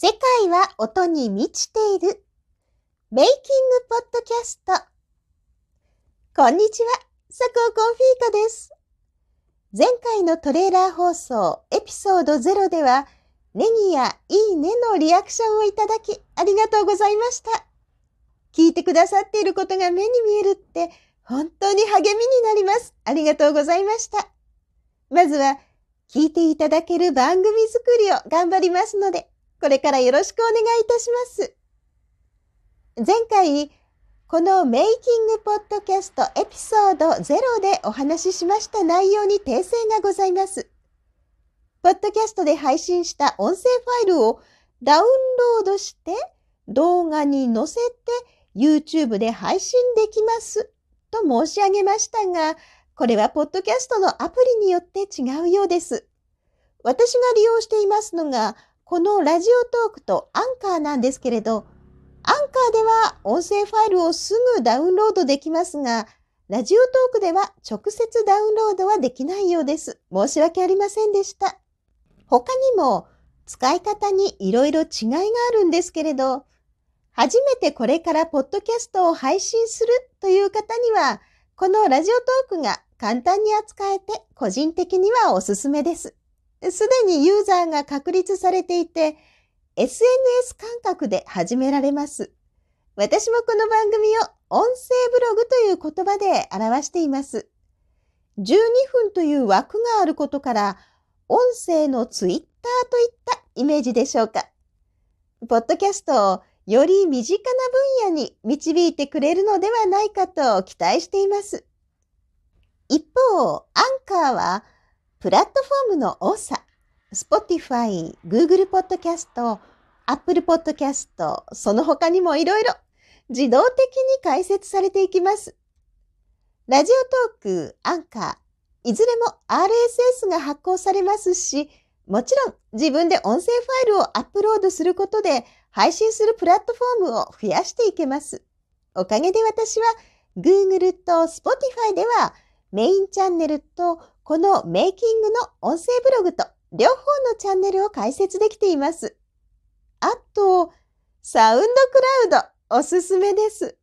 世界は音に満ちている。メイキングポッドキャスト。こんにちは、佐藤コンフィーカです。前回のトレーラー放送エピソード0では、ネギやいいねのリアクションをいただきありがとうございました。聞いてくださっていることが目に見えるって本当に励みになります。ありがとうございました。まずは聞いていただける番組作りを頑張りますので、これからよろしくお願いいたします。前回、このメイキングポッドキャストエピソード0でお話ししました内容に訂正がございます。ポッドキャストで配信した音声ファイルをダウンロードして動画に載せて YouTube で配信できますと申し上げましたが、これはポッドキャストのアプリによって違うようです。私が利用していますのが、このラジオトークとアンカーなんですけれど、アンカーでは音声ファイルをすぐダウンロードできますが、ラジオトークでは直接ダウンロードはできないようです。申し訳ありませんでした。他にも使い方にいろいろ違いがあるんですけれど、初めてこれからポッドキャストを配信するという方には、このラジオトークが簡単に扱えて個人的にはおすすめです。すでにユーザーが確立されていて、SNS 感覚で始められます。私もこの番組を音声ブログという言葉で表しています。12分という枠があることから、音声のツイッターといったイメージでしょうか。ポッドキャストをより身近な分野に導いてくれるのではないかと期待しています。一方、アンカーは、プラットフォームの多さ、Spotify、Google Podcast、Apple Podcast、その他にもいろいろ自動的に解説されていきます。ラジオトーク、アンカー、いずれも RSS が発行されますし、もちろん自分で音声ファイルをアップロードすることで配信するプラットフォームを増やしていけます。おかげで私は Google と Spotify ではメインチャンネルとこのメイキングの音声ブログと両方のチャンネルを開設できています。あと、サウンドクラウドおすすめです。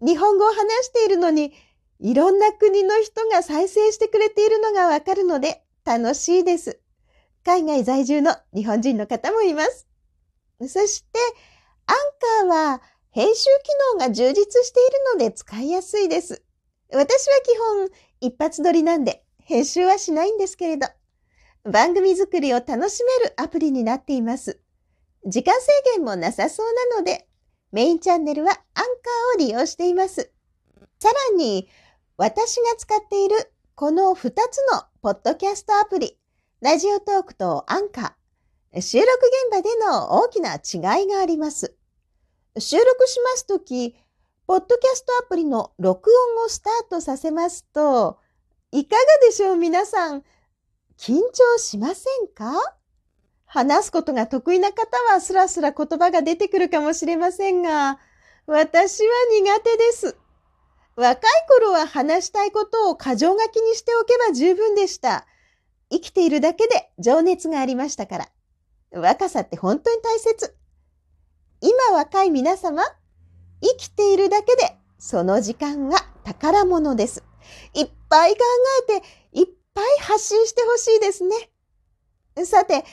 日本語を話しているのに、いろんな国の人が再生してくれているのがわかるので楽しいです。海外在住の日本人の方もいます。そして、アンカーは編集機能が充実しているので使いやすいです。私は基本一発撮りなんで編集はしないんですけれど、番組作りを楽しめるアプリになっています。時間制限もなさそうなので、メインチャンネルはアンカーを利用しています。さらに、私が使っているこの2つのポッドキャストアプリ、ラジオトークとアンカー、収録現場での大きな違いがあります。収録しますとき、ポッドキャストアプリの録音をスタートさせますと、いかがでしょう皆さん。緊張しませんか？話すことが得意な方はスラスラ言葉が出てくるかもしれませんが、私は苦手です。若い頃は話したいことを箇条書きにしておけば十分でした。生きているだけで情熱がありましたから。若さって本当に大切。今若い皆様、生きているだけでその時間は宝物です。いっぱい考えて、いっぱい発信してほしいですね。さて、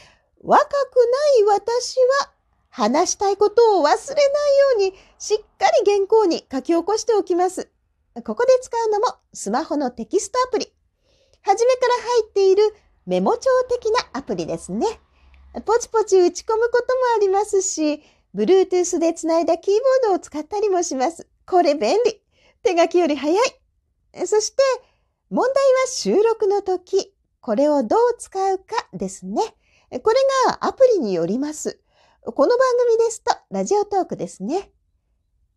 若くない私は、話したいことを忘れないように、しっかり原稿に書き起こしておきます。ここで使うのもスマホのテキストアプリ。はじめから入っているメモ帳的なアプリですね。ポチポチ打ち込むこともありますし、Bluetooth でつないだキーボードを使ったりもします。これ便利。手書きより早い。そして、問題は収録の時、これをどう使うかですね。これがアプリによります。この番組ですと、ラジオトークですね。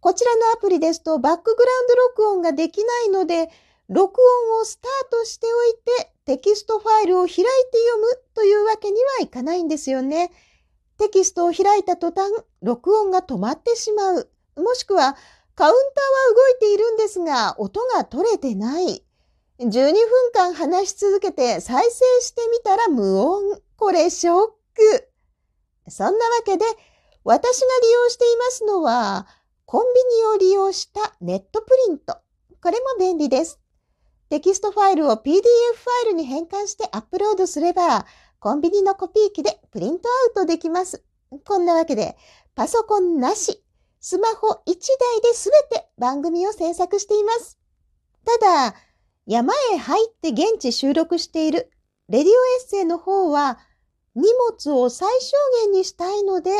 こちらのアプリですと、バックグラウンド録音ができないので、録音をスタートしておいて、テキストファイルを開いて読むというわけにはいかないんですよね。テキストを開いた途端、録音が止まってしまう。もしくは、カウンターは動いているんですが、音が取れてない。12分間話し続けて再生してみたら無音。これショック。そんなわけで、私が利用していますのは、コンビニを利用したネットプリント。これも便利です。テキストファイルを PDF ファイルに変換してアップロードすれば、コンビニのコピー機でプリントアウトできます。こんなわけで、パソコンなし、スマホ1台で全て番組を制作しています。ただ、山へ入って現地収録しているレディオエッセイの方は荷物を最小限にしたいので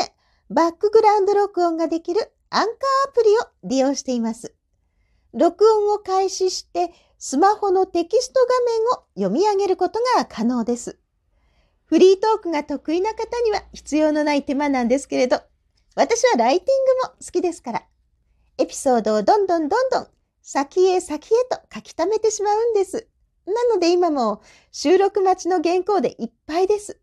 バックグラウンド録音ができるアンカーアプリを利用しています。録音を開始してスマホのテキスト画面を読み上げることが可能です。フリートークが得意な方には必要のない手間なんですけれど、私はライティングも好きですから、エピソードをどんどんどんどん先へ先へと書き溜めてしまうんです。なので今も収録待ちの原稿でいっぱいです。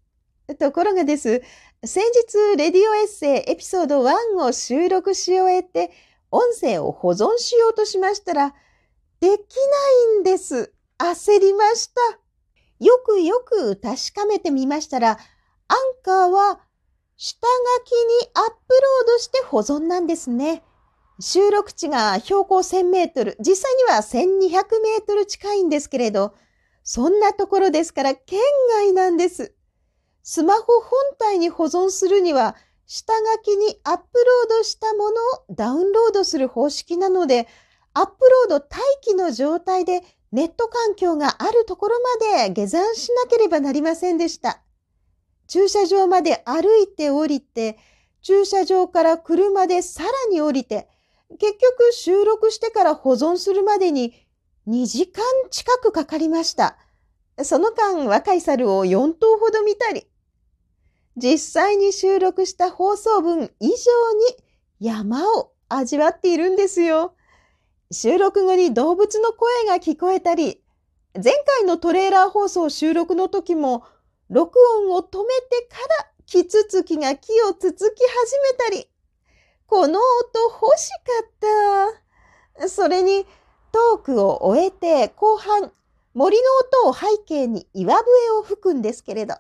ところがです、先日、レディオエッセイエピソード1を収録し終えて、音声を保存しようとしましたら、できないんです。焦りました。よくよく確かめてみましたら、アンカーは下書きにアップロードして保存なんですね。収録地が標高1000メートル、実際には1200メートル近いんですけれど、そんなところですから県外なんです。スマホ本体に保存するには、下書きにアップロードしたものをダウンロードする方式なので、アップロード待機の状態でネット環境があるところまで下山しなければなりませんでした。駐車場まで歩いて降りて、駐車場から車でさらに降りて、結局収録してから保存するまでに2時間近くかかりました。その間若い猿を4頭ほど見たり、実際に収録した放送分以上に山を味わっているんですよ。収録後に動物の声が聞こえたり、前回のトレーラー放送収録の時も録音を止めてからキツツキが木をつつき始めたり、この音欲しかった。それに、トークを終えて後半、森の音を背景に岩笛を吹くんですけれど、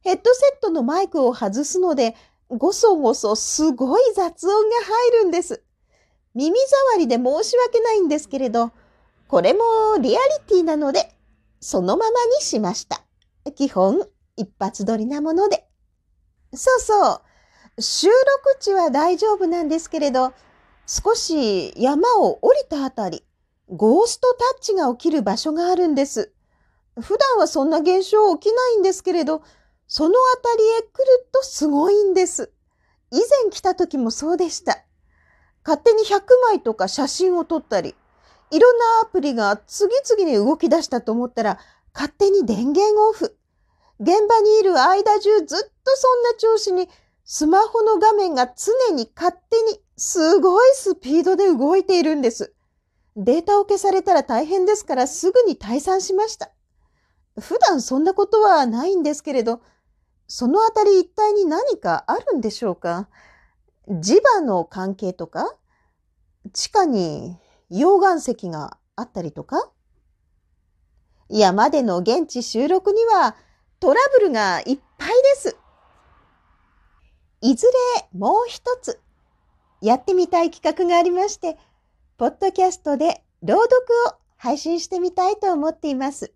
ヘッドセットのマイクを外すので、ごそごそすごい雑音が入るんです。耳障りで申し訳ないんですけれど、これもリアリティなので、そのままにしました。基本、一発撮りなもので。そうそう。収録地は大丈夫なんですけれど、少し山を降りたあたり、ゴーストタッチが起きる場所があるんです。普段はそんな現象起きないんですけれど、そのあたりへ来るとすごいんです。以前来た時もそうでした。勝手に100枚とか写真を撮ったり、いろんなアプリが次々に動き出したと思ったら、勝手に電源オフ。現場にいる間中ずっとそんな調子にスマホの画面が常に勝手にすごいスピードで動いているんです。データを消されたら大変ですからすぐに退散しました。普段そんなことはないんですけれど、そのあたり一体に何かあるんでしょうか？磁場の関係とか？地下に溶岩石があったりとか？山での現地収録にはトラブルがいっぱいです。いずれもう一つやってみたい企画がありまして、ポッドキャストで朗読を配信してみたいと思っています。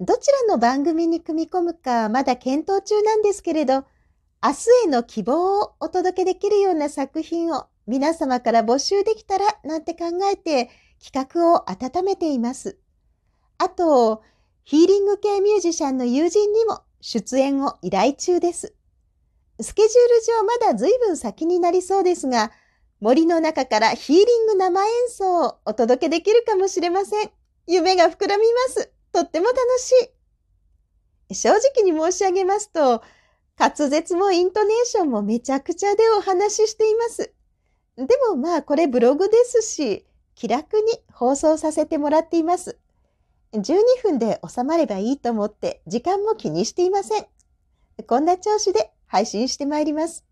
どちらの番組に組み込むかまだ検討中なんですけれど、明日への希望をお届けできるような作品を皆様から募集できたらなんて考えて企画を温めています。あと、ヒーリング系ミュージシャンの友人にも出演を依頼中です。スケジュール上まだ随分先になりそうですが、森の中からヒーリング生演奏をお届けできるかもしれません。夢が膨らみます。とっても楽しい。正直に申し上げますと、滑舌もイントネーションもめちゃくちゃでお話ししています。でもまあこれブログですし、気楽に放送させてもらっています。12分で収まればいいと思って時間も気にしていません。こんな調子で配信してまいります。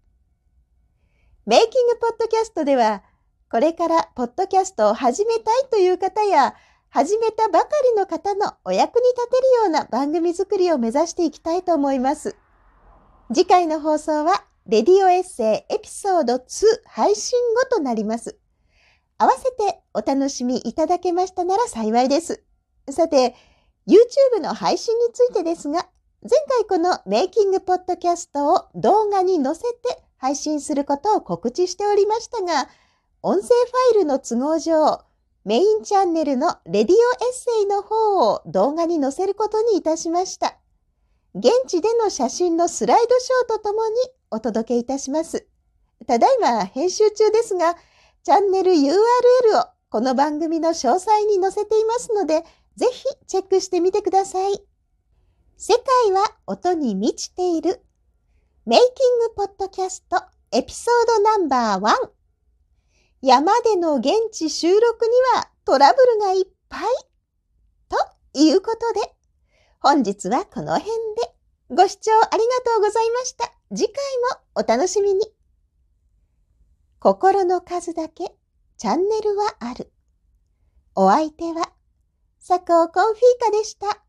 メイキングポッドキャストでは、これからポッドキャストを始めたいという方や、始めたばかりの方のお役に立てるような番組作りを目指していきたいと思います。次回の放送はレディオエッセイエピソード2配信後となります。合わせてお楽しみいただけましたなら幸いです。さて、YouTube の配信についてですが、前回このメイキングポッドキャストを動画に載せて配信することを告知しておりましたが、音声ファイルの都合上、メインチャンネルのレディオエッセイの方を動画に載せることにいたしました。現地での写真のスライドショーとともにお届けいたします。ただいま編集中ですが、チャンネル URL をこの番組の詳細に載せていますので、ぜひチェックしてみてください。世界は音に満ちている。メイキングポッドキャストエピソードナンバーワン。山での現地収録にはトラブルがいっぱい。ということで、本日はこの辺でご視聴ありがとうございました。次回もお楽しみに。心の数だけチャンネルはある。お相手は、佐藤コンフィーカでした。